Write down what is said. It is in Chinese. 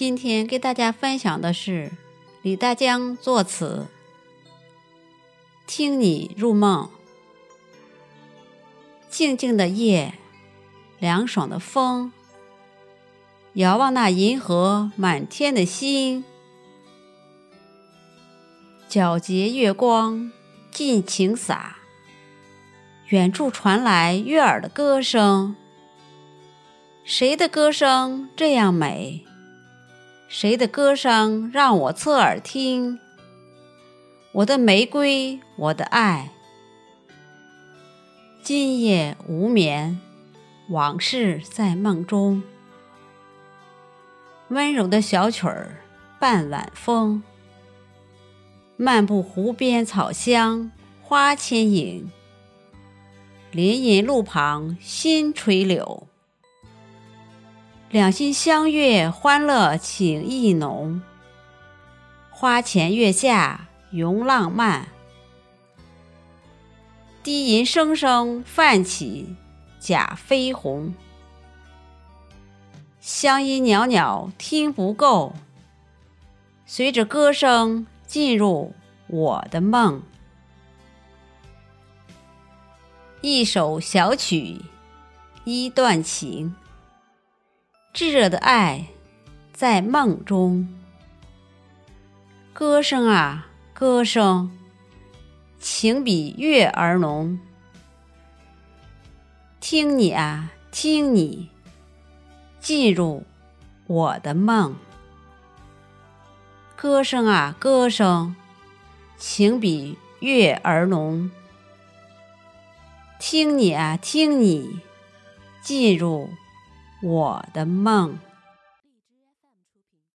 今天给大家分享的是李大江作词，听你入梦。静静的夜，凉爽的风，遥望那银河满天的星，皎洁月光尽情洒，远处传来悦耳的歌声。谁的歌声这样美？谁的歌声让我侧耳听？我的玫瑰，我的爱，今夜无眠，往事在梦中。温柔的小曲儿伴晚风，漫步湖边草香花牵引，林荫路旁新垂柳。两心相悦，欢乐情意浓。花前月下咏浪漫，低吟声声泛起甲绯红。乡音袅袅听不够，随着歌声进入我的梦。一首小曲，一段情。炙热的爱，在梦中。歌声啊，歌声，情比月儿浓。听你啊，听你，进入我的梦。歌声啊，歌声，情比月儿浓。听你啊，听你，进入。我的梦。